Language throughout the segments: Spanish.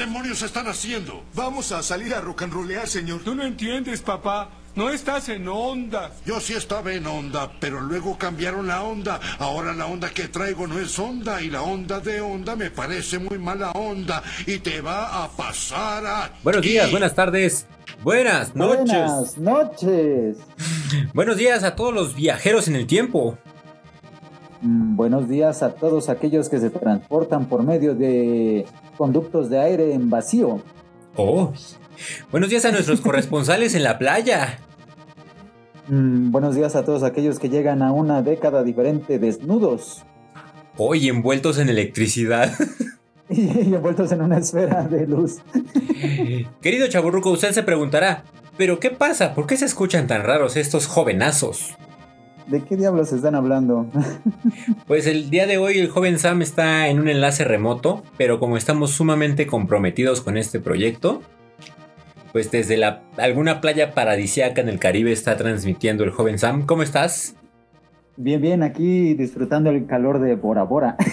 demonios están haciendo? Vamos a salir a rock and rollear, señor. Tú no entiendes, papá. No estás en onda. Yo sí estaba en onda, pero luego cambiaron la onda. Ahora la onda que traigo no es onda y la onda de onda me parece muy mala onda y te va a pasar a... Buenos días, buenas tardes, buenas noches. Buenas noches. Buenos días a todos los viajeros en el tiempo. Mm, buenos días a todos aquellos que se transportan por medio de conductos de aire en vacío. Oh. Buenos días a nuestros corresponsales en la playa. Mm, buenos días a todos aquellos que llegan a una década diferente desnudos Hoy envueltos en electricidad. y envueltos en una esfera de luz. Querido chaburruco, usted se preguntará, ¿pero qué pasa? ¿Por qué se escuchan tan raros estos jovenazos? ¿De qué diablos están hablando? Pues el día de hoy el joven Sam está en un enlace remoto, pero como estamos sumamente comprometidos con este proyecto, pues desde la, alguna playa paradisiaca en el Caribe está transmitiendo el joven Sam. ¿Cómo estás? Bien, bien, aquí disfrutando el calor de Bora Bora.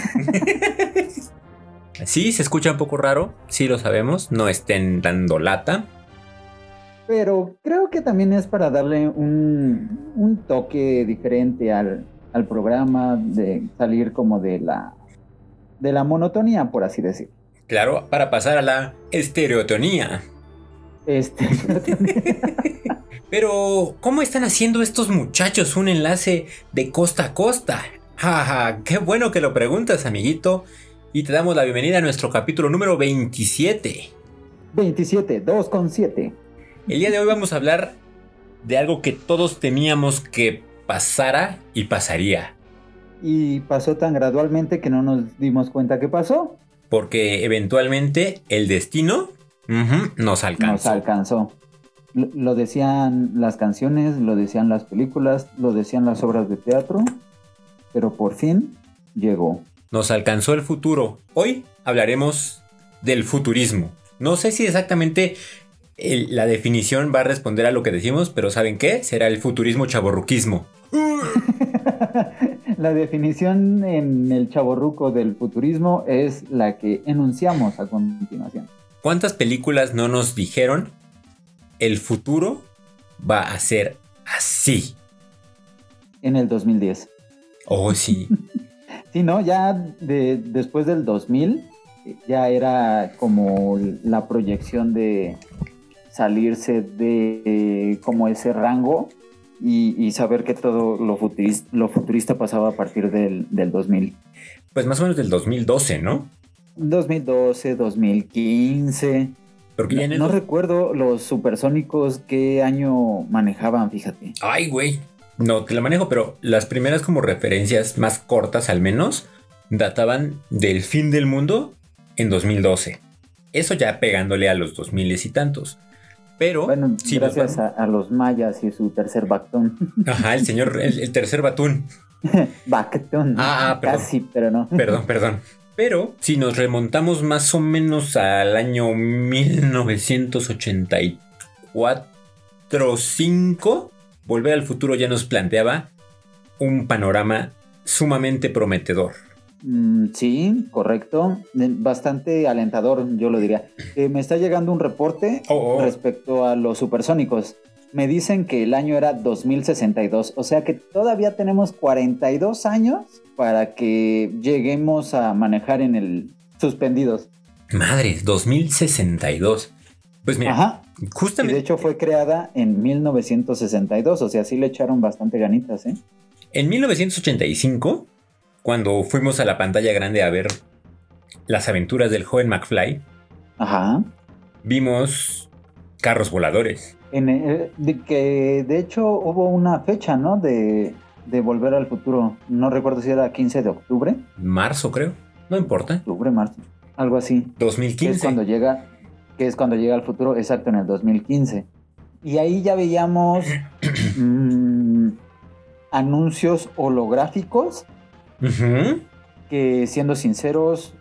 Sí, se escucha un poco raro, sí lo sabemos, no estén dando lata. Pero creo que también es para darle un, un toque diferente al, al programa, de salir como de la, de la monotonía, por así decir. Claro, para pasar a la estereotonía. Este, Pero, ¿cómo están haciendo estos muchachos un enlace de costa a costa? Jaja, qué bueno que lo preguntas, amiguito. Y te damos la bienvenida a nuestro capítulo número 27. 27, 2 con 7. El día de hoy vamos a hablar de algo que todos temíamos que pasara y pasaría. Y pasó tan gradualmente que no nos dimos cuenta que pasó. Porque eventualmente el destino nos alcanzó. Nos alcanzó. Lo, lo decían las canciones, lo decían las películas, lo decían las obras de teatro, pero por fin llegó. Nos alcanzó el futuro. Hoy hablaremos del futurismo. No sé si exactamente el- la definición va a responder a lo que decimos, pero ¿saben qué? Será el futurismo chaborruquismo. La definición en el chaborruco del futurismo es la que enunciamos a continuación. ¿Cuántas películas no nos dijeron el futuro va a ser así? En el 2010. Oh, sí. Sí, ¿no? Ya de- después del 2000 ya era como la proyección de salirse de eh, como ese rango y, y saber que todo lo futurista, lo futurista pasaba a partir del, del 2000. Pues más o menos del 2012, ¿no? 2012, 2015. Porque el No recuerdo los supersónicos qué año manejaban, fíjate. Ay, güey. No te la manejo, pero las primeras como referencias más cortas al menos databan del fin del mundo en 2012. Eso ya pegándole a los 2000 y tantos. Pero Bueno, si nos gracias a, los mayas y su tercer bactón. Ajá, el señor, el, el tercer batún. bactón. Ah, ah, perdón. Casi, pero no. Perdón, perdón. Pero si nos remontamos más o menos al año 1984 o 5, Volver al futuro ya nos planteaba un panorama sumamente prometedor. Mm, sí, correcto. Bastante alentador, yo lo diría. Eh, me está llegando un reporte Oh, oh. respecto a los supersónicos. Me dicen que el año era 2062, o sea que todavía tenemos 42 años para que lleguemos a manejar en el suspendidos. Madre, 2062. Pues mira, Ajá. Y justamente de hecho fue creada en 1962, o sea, sí le echaron bastante ganitas, ¿eh? en 1985, cuando fuimos a la pantalla grande a ver las aventuras del joven McFly, Ajá. vimos carros voladores. En, eh, de que de hecho hubo una fecha, ¿no? De, de volver al futuro. No recuerdo si era 15 de octubre, Marzo, creo. No importa. octubre, marzo, algo así. Que es 2015. cuando llega, que es cuando llega al futuro, exacto, en el 2015. Y ahí ya veíamos mm, anuncios holográficos Que, siendo sinceros,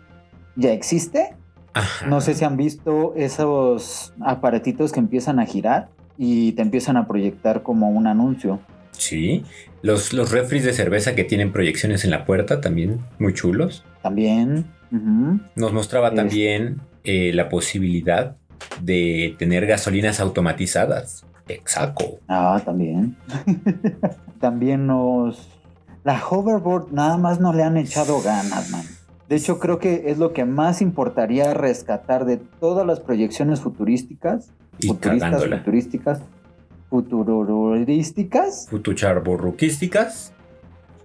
ya existe. Ajá. No sé si han visto esos aparatitos que empiezan a girar y te empiezan a proyectar como un anuncio. Sí. Los, los refris de cerveza que tienen proyecciones en la puerta también, muy chulos. También. Nos mostraba Es- también eh, la posibilidad de tener gasolinas automatizadas. Exacto. Ah, también. también nos... La hoverboard nada más no le han echado ganas, man. De hecho, creo que es lo que más importaría rescatar de todas las proyecciones futurísticas. Y futuristas, cagándola. futurísticas. Futurísticas. Futucharborruquísticas.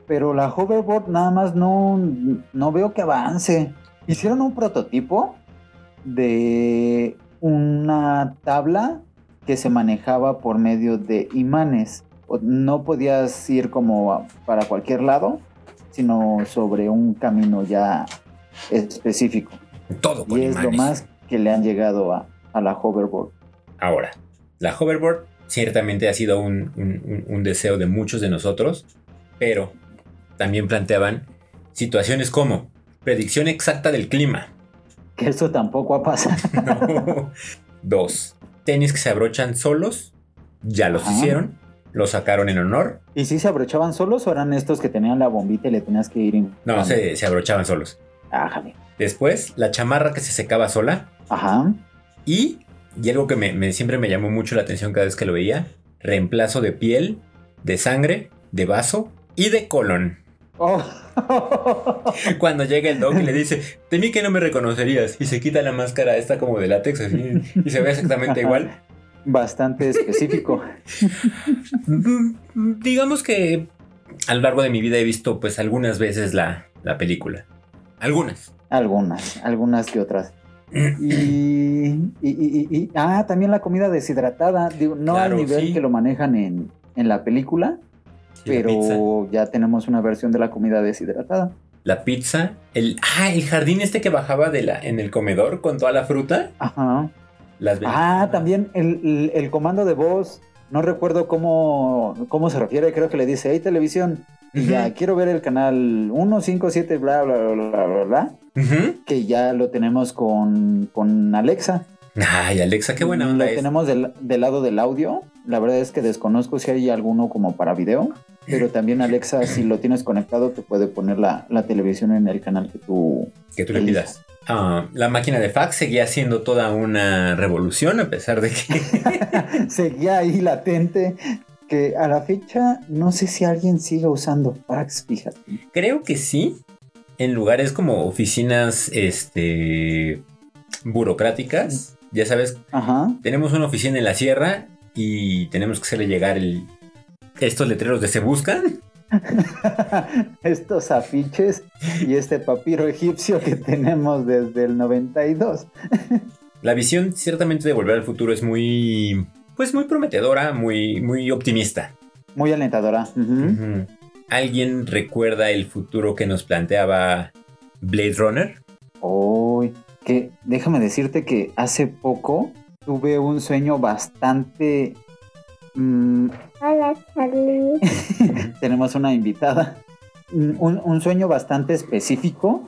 Pero la hoverboard nada más no, no veo que avance. Hicieron un prototipo de una tabla que se manejaba por medio de imanes. No podías ir como para cualquier lado, sino sobre un camino ya específico. Todo con Y es lo más que le han llegado a, a la hoverboard. Ahora, la hoverboard ciertamente ha sido un, un- un- un deseo de muchos de nosotros, pero también planteaban situaciones como predicción exacta del clima. Que eso tampoco ha pasado. No. Dos, tenis que se abrochan solos, ya los Ajá. hicieron, los sacaron en honor. ¿Y si se abrochaban solos o eran estos que tenían la bombita y le tenías que ir? No, inflando? se, se abrochaban solos. Ah, jale. Después, la chamarra que se secaba sola. Ajá. Y, y algo que me, me- siempre me llamó mucho la atención cada vez que lo veía, reemplazo de piel, de sangre, de vaso y de colon. Oh. Cuando llega el doc y le dice, temí que no me reconocerías, y se quita la máscara esta como de látex así, y se ve exactamente igual. Bastante específico. Digamos que a lo largo de mi vida he visto pues algunas veces la, la película. Algunas. Algunas, algunas que otras. Y, y- y- y- ah, también la comida deshidratada. Digo, no Claro, al nivel sí. que lo manejan en, en la película, la pero ya tenemos una versión de la comida deshidratada. La pizza. El, ah, el jardín este que bajaba de la, en el comedor con toda la fruta. Ajá. Las Ah, también el, el- comando de voz. No recuerdo cómo, cómo se refiere, creo que le dice, hey televisión, ya quiero ver el canal 157, bla, bla, bla, bla, bla, bla, que ya lo tenemos con, con Alexa. Ay, Alexa, qué buena onda Lo es. tenemos del, del lado del audio. La verdad es que desconozco si hay alguno como para video, pero también Alexa, si lo tienes conectado, te puede poner la, la televisión en el canal que tú... Que tú le pidas. Ah, la máquina de fax seguía siendo toda una revolución a pesar de que... Seguía ahí latente, que a la fecha no sé si alguien sigue usando fax, fíjate. Creo que sí. En lugares como oficinas este, burocráticas. Ya sabes, Ajá. tenemos una oficina en la sierra y tenemos que hacerle llegar el, estos letreros de se buscan. Estos afiches y este papiro egipcio que tenemos desde el 92. La visión ciertamente de Volver al Futuro es muy... Pues muy prometedora, muy, muy optimista. Muy alentadora. ¿Alguien recuerda el futuro que nos planteaba Blade Runner? Uy, que déjame decirte que hace poco tuve un sueño bastante... mm, Hola, Charlie. tenemos una invitada. Mm, Un, un sueño bastante específico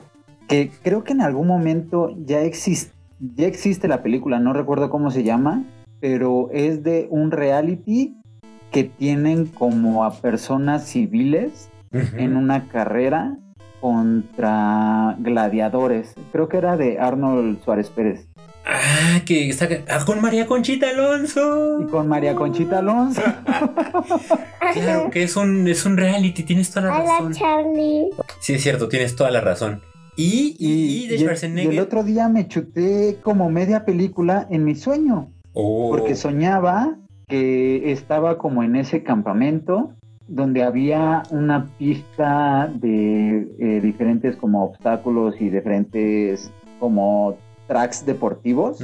que creo que en algún momento ya, exis- ya existe la película, no recuerdo cómo se llama, pero es de un reality que tienen como a personas civiles en una carrera contra gladiadores. Creo que era de Arnold Suárez Pérez. Ah, que está ah, con María Conchita Alonso. Y con María Conchita Alonso. Claro que es un, es un reality, tienes toda la Hola, razón. Charlie. Sí, es cierto, tienes toda la razón. Y, y, y de y Schwarzenegger. y el otro día me chuté como media película en mi sueño. Oh, Porque soñaba que estaba como en ese campamento donde había una pista de eh, diferentes como obstáculos y diferentes como tracks deportivos.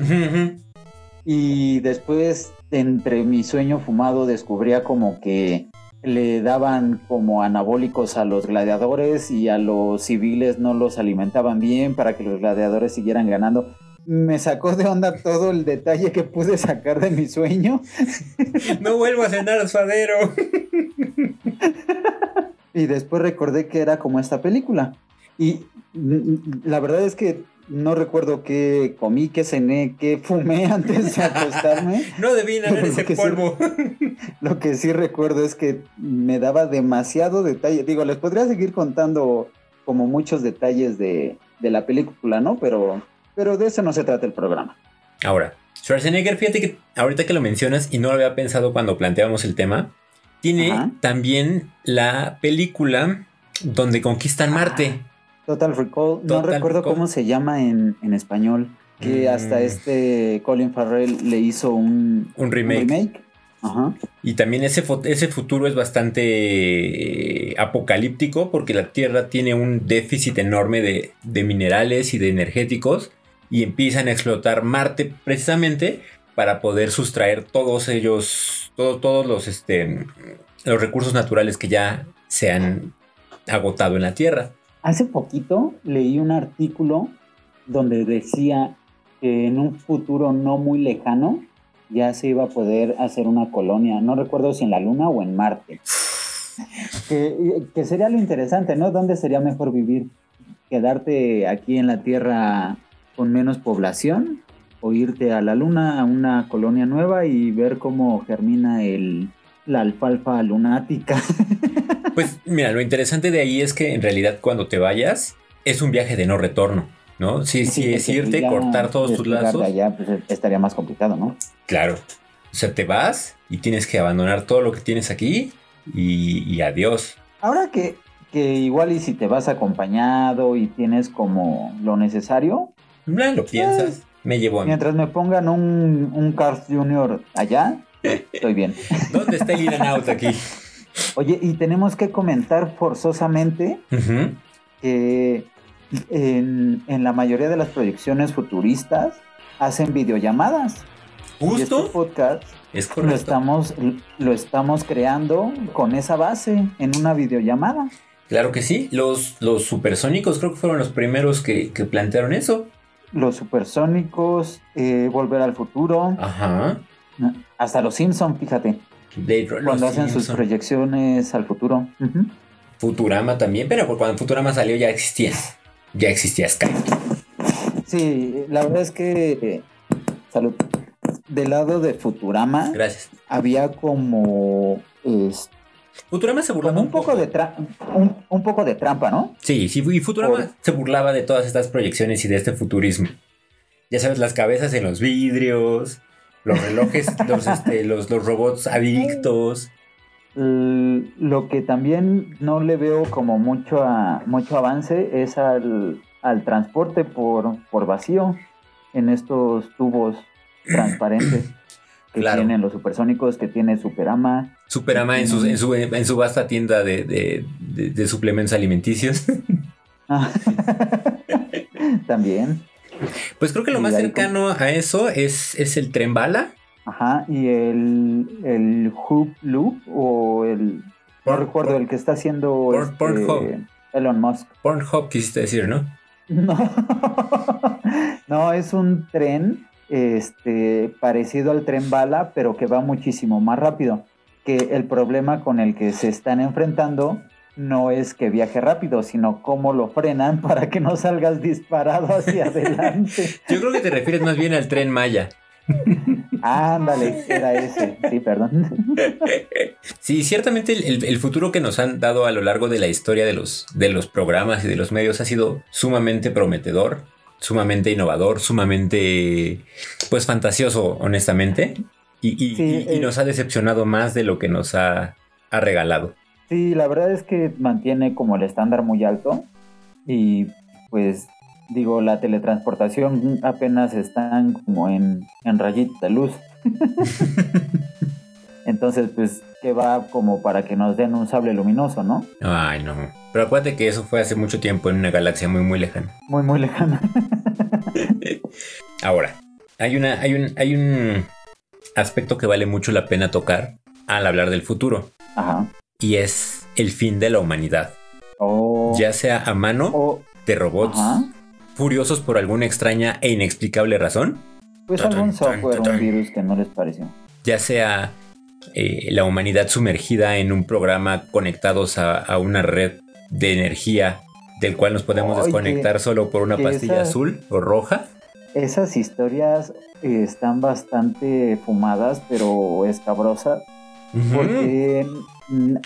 Y después, entre mi sueño fumado, descubría como que le daban como anabólicos a los gladiadores y a los civiles no los alimentaban bien para que los gladiadores siguieran ganando. Me sacó de onda todo el detalle que pude sacar de mi sueño No vuelvo a cenar suadero. y después recordé que era como esta película. Y mm, la verdad es que no recuerdo qué comí, qué cené, qué fumé antes de acostarme. No debí inhalar ese sí. polvo. Lo que sí recuerdo es que me daba demasiado detalle. Digo, les podría seguir contando como muchos detalles de, de la película, ¿no? Pero Pero de eso no se trata el programa. Ahora, Schwarzenegger, fíjate que ahorita que lo mencionas y no lo había pensado cuando planteábamos el tema, tiene Ajá. también la película donde conquistan Marte. Total Recall, no Total recuerdo Recall. cómo se llama en, en español, que Mm. hasta este Colin Farrell le hizo un, Un remake. Ajá. Y también ese, ese futuro es bastante eh, apocalíptico porque la Tierra tiene un déficit enorme de, de minerales y de energéticos y empiezan a explotar Marte precisamente para poder sustraer todos ellos, todo- todos los, este, los recursos naturales que ya se han agotado en la Tierra. Hace poquito leí un artículo donde decía que en un futuro no muy lejano ya se iba a poder hacer una colonia, no recuerdo si en la Luna o en Marte. Que, que sería lo interesante, ¿no? ¿Dónde sería mejor vivir? ¿Quedarte aquí en la Tierra con menos población? ¿O irte a la Luna, a una colonia nueva y ver cómo germina el, la alfalfa lunática? Pues mira, lo interesante de ahí es que en realidad cuando te vayas es un viaje de no retorno, ¿no? Sí, sí, es porque irte, cortar todos tus lazos. allá, pues estaría más complicado, ¿no? Claro. O sea, te vas y tienes que abandonar todo lo que tienes aquí y, y adiós. Ahora que, que igual y si te vas acompañado y tienes como lo necesario, lo piensas. Me llevo a mí. mientras me pongan un, un Cars Junior allá, estoy bien. ¿Dónde está el and out aquí? Oye, y tenemos que comentar forzosamente que en, en la mayoría de las proyecciones futuristas hacen videollamadas. Y este Justo. podcast Es lo estamos, lo estamos creando con esa base en una videollamada. Claro que sí. Los, los supersónicos creo que fueron los primeros que, que plantearon eso. Los supersónicos, eh, Volver al Futuro, Ajá. hasta los Simpson, fíjate, Blade Runner, cuando los hacen sus proyecciones al futuro. Futurama también, pero cuando Futurama salió ya existía. Ya existía Skype. Sí, la verdad es que, salud, del lado de Futurama Gracias. había como, es- Futurama se burlaba como un poco de un, un poco de trampa, ¿no? Sí, sí, y Futurama Por- se burlaba de todas estas proyecciones y de este futurismo. Ya sabes, las cabezas en los vidrios, los relojes, los, este, los, los robots adictos. Lo que también no le veo como mucho, a- mucho avance es al, al transporte por, por vacío en estos tubos transparentes que Claro. tienen los supersónicos, que tiene Superama. Superama en su, en su, en su vasta tienda de, de- de- de suplementos alimenticios. También. Pues creo que lo Y más cercano a eso es, es el tren bala. Ajá, y el, el Hoop Loop o el... No Por- recuerdo, por- el que está haciendo por- este, Pornhub. Elon Musk. Pornhub quisiste decir, ¿no? No, no es un tren este, parecido al tren bala, pero que va muchísimo más rápido. Que el problema con el que se están enfrentando no es que viaje rápido, sino cómo lo frenan para que no salgas disparado hacia adelante. Yo creo que te refieres más bien al tren Maya. Ándale, era ese. Sí, perdón. Sí, ciertamente el, futuro que nos han dado a lo largo de la historia de los, de los programas y de los medios ha sido sumamente prometedor, sumamente innovador, sumamente pues fantasioso, honestamente. Y, y- Sí, y- y eh. nos ha decepcionado más de lo que nos ha, ha regalado. Sí, la verdad es que mantiene como el estándar muy alto y pues digo, la teletransportación apenas están como en, en rayita de luz. Entonces, pues, que va como para que nos den un sable luminoso, ¿no? Ay, no. Pero acuérdate que eso fue hace mucho tiempo en una galaxia muy, muy lejana. Muy, muy lejano. Ahora, hay, una, hay, un, hay un aspecto que vale mucho la pena tocar al hablar del futuro. Ajá. Y es el fin de la humanidad. O, Ya sea a mano o- de robots ajá. furiosos por alguna extraña e inexplicable razón, Pues Tan, algún tan, software, tan. un virus que no les pareció. ya sea eh, la humanidad sumergida en un programa conectados a, a una red de energía del cual nos podemos desconectar solo por una pastilla azul o roja. Esas historias eh, están bastante fumadas, pero escabrosas. Porque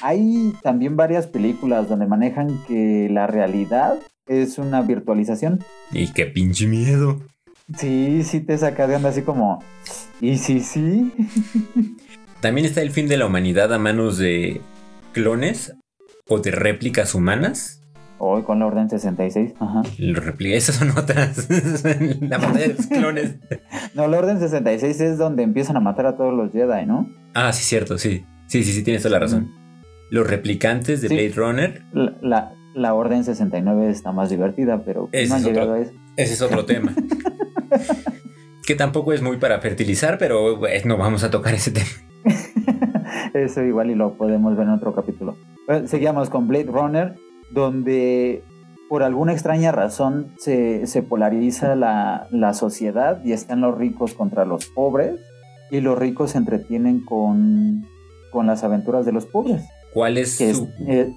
hay también varias películas donde manejan que la realidad es una virtualización. Y qué pinche miedo. Sí, sí te saca de onda así como. Y sí, sí. También está el fin de la humanidad a manos de clones o de réplicas humanas. Hoy con la Orden 66. Ajá. Esas son otras. la batalla de los clones. No, la Orden 66 es donde empiezan a matar a todos los Jedi, ¿no? Ah, sí, cierto, sí. Sí, sí, sí, tienes toda la razón. Los replicantes de Sí. Blade Runner. La, la, la Orden 69 está más divertida, pero Ese no han es otro. llegado a eso. Ese es otro tema. que tampoco es muy para fertilizar, pero pues, no vamos a tocar ese tema. Eso igual y lo podemos ver en otro capítulo. Bueno, seguíamos con Blade Runner, donde por alguna extraña razón se, se polariza la, la sociedad y están los ricos contra los pobres y los ricos se entretienen con, con las aventuras de los pobres, ¿Cuál es que es, su... es,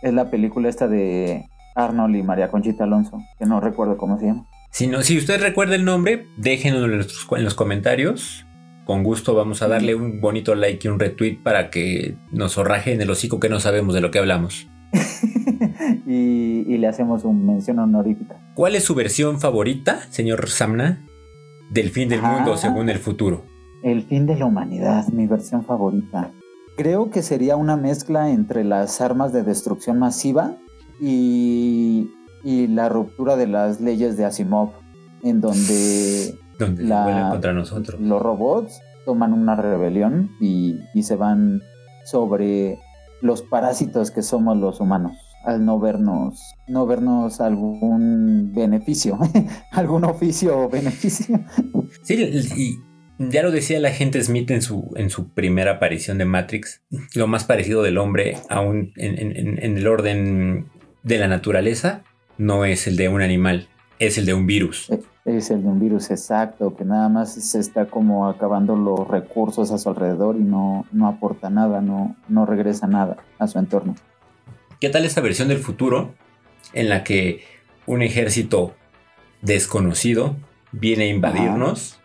es la película esta de Arnold y María Conchita Alonso, que no recuerdo cómo se llama. Si, no, si usted recuerda el nombre, déjenos en los, en los comentarios. Con gusto vamos a darle un bonito like y un retweet para que nos zorraje en el hocico que no sabemos de lo que hablamos. y, y le hacemos una mención honorífica. ¿Cuál es su versión favorita, señor Samna, del fin del Ah. mundo según el futuro? El fin de la humanidad, mi versión favorita. Creo que sería una mezcla entre las armas de destrucción masiva y, y la ruptura de las leyes de Asimov, en donde Donde La- contra nosotros. los robots toman una rebelión y, y se van sobre los parásitos que somos los humanos al no vernos no vernos algún beneficio algún oficio o beneficio Sí, y ya lo decía la gente Smith en su, en su primera aparición de Matrix, lo más parecido del hombre aún en, en- en- el orden de la naturaleza no es el de un animal, es el de un virus. Es el de un virus exacto, que nada más se está como acabando los recursos a su alrededor y no, no aporta nada, no, no regresa nada a su entorno. ¿Qué tal esta versión del futuro en la que un ejército desconocido viene a invadirnos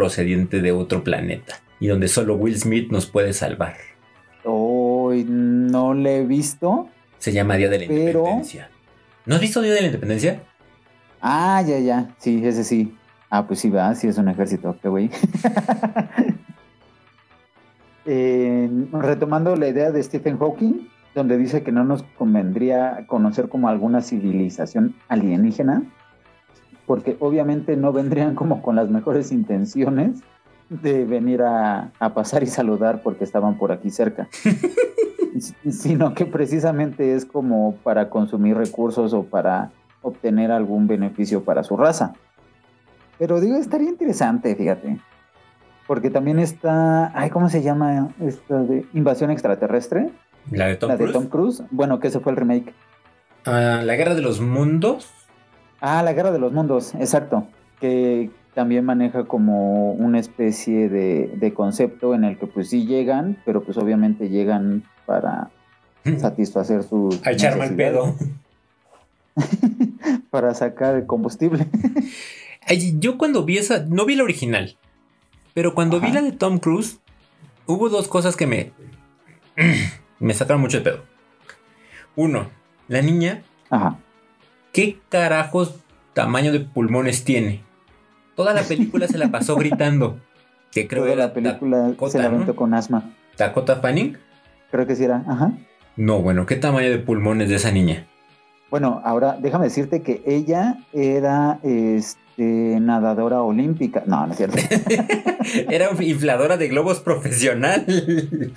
procediente de otro planeta y donde solo Will Smith nos puede salvar? Hoy no le he visto. Se llama Día de la Pero- Independencia. ¿No has visto Día de la Independencia? Ah, ya, ya. Sí, ese sí. Ah, pues sí, va, sí es un ejército, qué güey. Eh, retomando la idea de Stephen Hawking, donde dice que no nos convendría conocer como alguna civilización alienígena, porque obviamente no vendrían como con las mejores intenciones de venir a, a pasar y saludar porque estaban por aquí cerca, sino que precisamente es como para consumir recursos o para obtener algún beneficio para su raza. Pero digo, estaría interesante, fíjate. Porque también está, ay, ¿cómo se llama esta de Invasión Extraterrestre? La de Tom la de Cruise. Tom Cruise. Bueno, que ese fue el remake. Ah, la Guerra de los Mundos. Ah, la Guerra de los Mundos, exacto. Que también maneja como una especie de, de concepto en el que pues sí llegan, pero pues obviamente llegan para satisfacer sus A echarme el pedo. para sacar el combustible. Yo cuando vi esa, no vi la original, pero cuando vi la de Tom Cruise, hubo dos cosas que me, me sacaron mucho de pedo. Uno, la niña, Ajá. ¿Qué carajos tamaño de pulmones tiene? Toda la película se la pasó gritando. Que creo Toda era la película Dakota, se la ¿no? con asma. Dakota Fanning. Creo que sí era. Ajá. No, bueno, ¿qué tamaño de pulmones de esa niña? Bueno, ahora déjame decirte que ella era este, nadadora olímpica. No, no es cierto. Era infladora de globos profesional.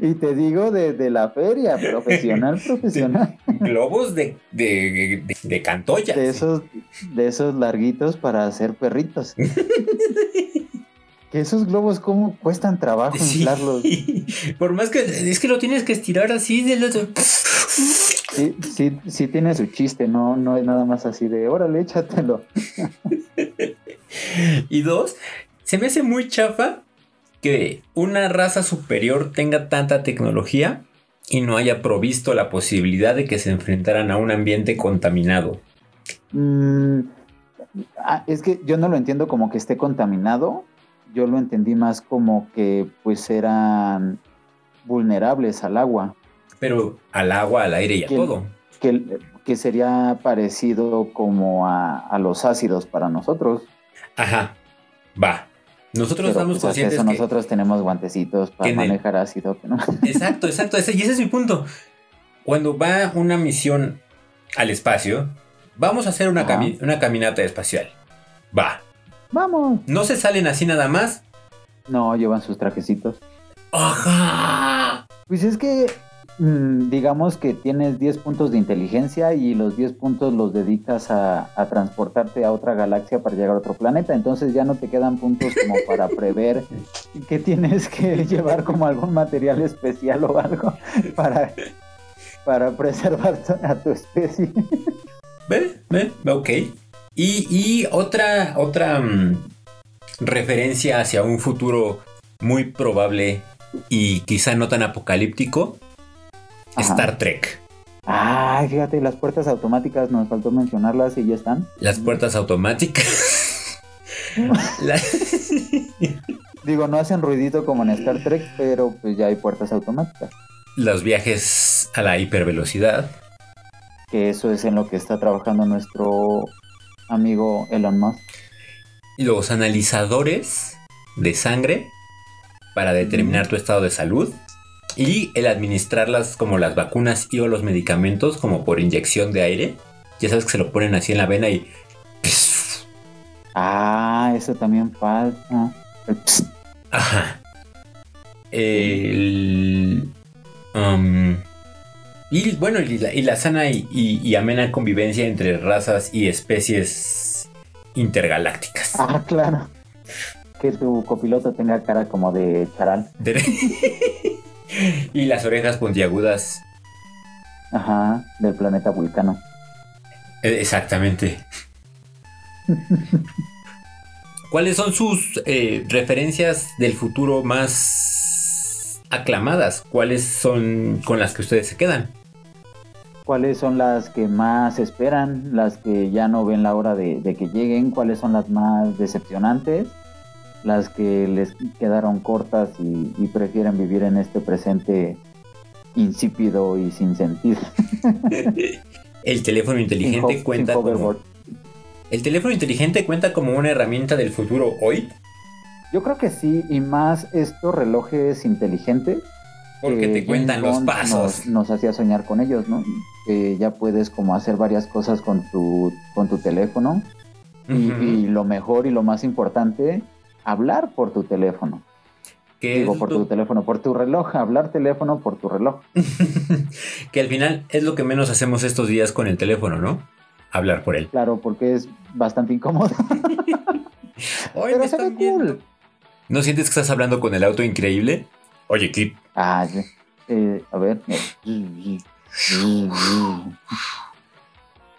y te digo de, de la feria, profesional, profesional. globos de, de, de, de cantoya. De esos, de esos larguitos para hacer perritos. que esos globos, ¿cómo cuestan trabajo Sí. inflarlos? Por más que es que lo tienes que estirar así de los- Sí, sí, sí tiene su chiste, no, no es nada más así de, órale, échatelo. Y dos, se me hace muy chafa que una raza superior tenga tanta tecnología y no haya provisto la posibilidad de que se enfrentaran a un ambiente contaminado. Mm, ah, es que yo no lo entiendo como que esté contaminado, yo lo entendí más como que pues eran vulnerables al agua, Pero al agua, al aire y a todo. que, que sería parecido como a, a los ácidos para nosotros. Ajá. Va. Nosotros Pero, estamos pues, conscientes eso que... nosotros tenemos guantecitos para el- manejar ácido. ¿no? Exacto, exacto. ese- y ese es mi punto. Cuando va una misión al espacio, vamos a hacer una, cami- una caminata espacial. Va. Vamos. No se salen así nada más. No, llevan sus trajecitos. Ajá. Pues es que, digamos que tienes 10 puntos de inteligencia y los 10 puntos los dedicas a, a transportarte a otra galaxia para llegar a otro planeta. Entonces ya no te quedan puntos como para prever que tienes que llevar como algún material especial o algo para, para preservar a tu especie. ¿Ve? ¿Ve? Ok. Y, y otra, otra mm, referencia hacia un futuro muy probable y quizá no tan apocalíptico. Ajá. Star Trek. Ay, fíjate, las puertas automáticas nos faltó mencionarlas y ya están. Las puertas automáticas. La- Digo, no hacen ruidito como en Star Trek, pero pues ya hay puertas automáticas. los viajes a la hipervelocidad. Que eso es en lo que está trabajando nuestro amigo Elon Musk. Los analizadores de sangre para determinar tu estado de salud. Y el administrarlas como las vacunas y o los medicamentos como por inyección de aire. Ya sabes que se lo ponen así en la vena y... Ah, eso también falta. Ajá. El... um, y bueno, y la, y la sana y, y- y amena convivencia entre razas y especies intergalácticas. Ah, claro. Que tu copiloto tenga cara como de charal. De- y las orejas puntiagudas. Ajá, del planeta Vulcano. Eh, Exactamente. ¿Cuáles son sus eh, referencias del futuro más aclamadas? ¿Cuáles son con las que ustedes se quedan? ¿Cuáles son las que más esperan? Las que ya no ven la hora de, de que lleguen. ¿Cuáles son las más decepcionantes? Las que les quedaron cortas y, y prefieren vivir en este presente insípido y sin sentido. El teléfono inteligente Sin cuenta como, el teléfono inteligente cuenta como una herramienta del futuro hoy Yo creo que sí, y más estos relojes inteligentes. porque que te cuentan los pasos. Nos, nos hacía soñar con ellos, ¿no? Que ya puedes como hacer varias cosas con tu, con tu teléfono. Y lo mejor y lo más importante, hablar por tu teléfono. Digo, por lo- tu teléfono, por tu reloj, hablar teléfono por tu reloj. que al final es lo que menos hacemos estos días con el teléfono, ¿no? Hablar por él. Claro, porque es bastante incómodo. Ay, Pero se ve cool. ¿No sientes que estás hablando con el auto increíble? Oye, Kip. Ah, sí. Eh, a ver.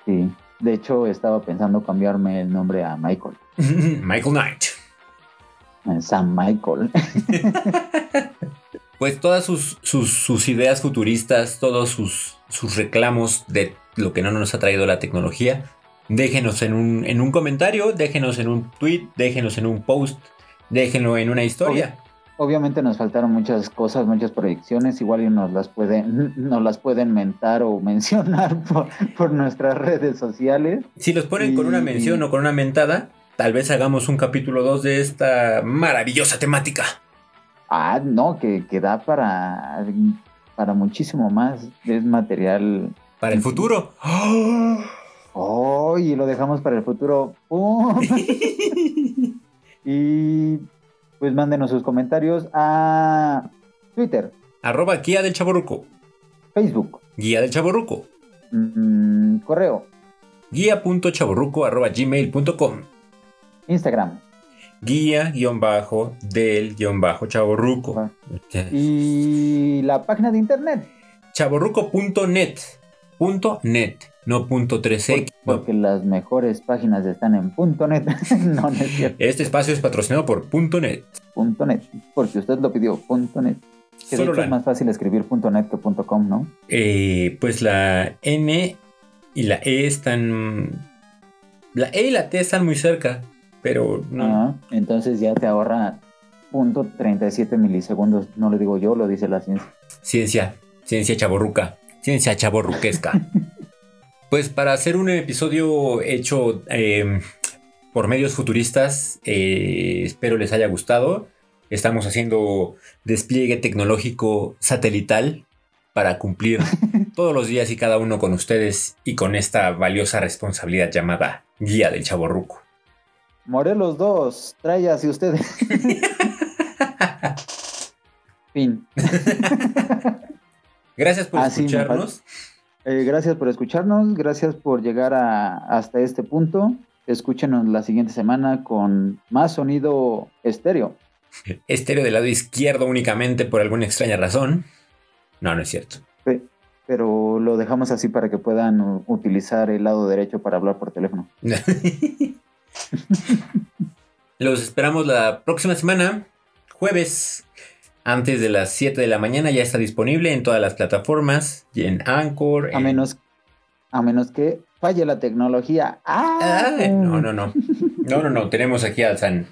Sí. De hecho, estaba pensando cambiarme el nombre a Michael. Michael Knight. Eh, Sam Michael. Pues todas sus, sus, sus ideas futuristas, todos sus, sus reclamos de lo que no nos ha traído la tecnología, déjenos en un, en un comentario, déjenos en un tweet, déjenos en un post, déjenlo en una historia. Obviamente nos faltaron muchas cosas, muchas proyecciones, igual y nos las pueden, nos las pueden mentar o mencionar por, por nuestras redes sociales. Si los ponen con una mención o con una mentada, tal vez hagamos un capítulo 2 de esta maravillosa temática. Ah, no, que, que da para, para muchísimo más. Es material. Para el futuro. Oh, y lo dejamos para el futuro. Y pues mándenos sus comentarios a Twitter, Arroba guía del chaborruco. Facebook, Guía del chaborruco. mm, correo, Guía.chaborruco arroba gmail.com. Instagram. Guía guion bajo del guion bajo chaborruco. Y la página de internet. Chaborruco.net. Punto net. No punto 3x. no. Porque las mejores páginas están en punto .net. no, no es cierto. Este espacio es patrocinado por punto .net. Punto .net. Porque usted lo pidió. Punto .net. Que de Solo hecho es más fácil escribir punto .net que punto .com, ¿no? Eh, pues la N y la E están. La E y la T están muy cerca. Pero no. Ah, entonces ya te ahorra punto 37 milisegundos. No lo digo yo, lo dice la ciencia. Ciencia. Ciencia chaborruca. Ciencia chaborruquesca. pues para hacer un episodio hecho eh, por medios futuristas. Eh, espero les haya gustado. Estamos haciendo despliegue tecnológico satelital para cumplir todos los días y cada uno con ustedes y con esta valiosa responsabilidad llamada Guía del Chaborruco. Morelos 2, trae hacia ustedes. fin. Gracias por Así escucharnos. Eh, gracias por escucharnos, gracias por llegar a- hasta este punto. Escúchenos la siguiente semana con más sonido estéreo. Estéreo del lado izquierdo únicamente por alguna extraña razón. No, no es cierto. Pe- Pero lo dejamos así para que puedan utilizar el lado derecho para hablar por teléfono. Los esperamos la próxima semana, jueves, antes de las 7 de la mañana. Ya está disponible en todas las plataformas y en Anchor. A en- menos, a menos que falle la tecnología. ¡Ah! Ay, no, no, no. No, no, no. Tenemos aquí al San,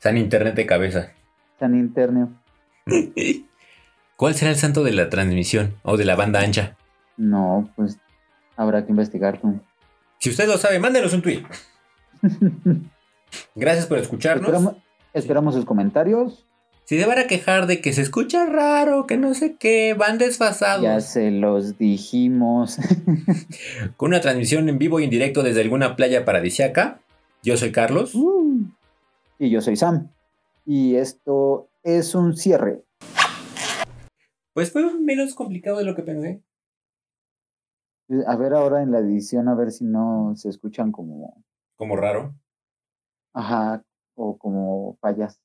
San Internet de cabeza. San interno. ¿Cuál será el santo de la transmisión o de la banda ancha? No, pues habrá que investigar tú. Si usted lo sabe, mándenos un tweet. Gracias por escucharnos. Esperamos, esperamos sus comentarios. Si se van a quejar de que se escucha raro, que no sé qué, van desfasados. Ya se los dijimos. Con una transmisión en vivo y en directo desde alguna playa paradisiaca. Yo soy Carlos. Uh. y yo soy Sam. Y esto es un cierre. Pues fue menos complicado de lo que pensé. A ver ahora en la edición, a ver si no se escuchan como, Como raro. ajá, o como payas.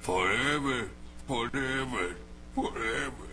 Forever, forever, forever.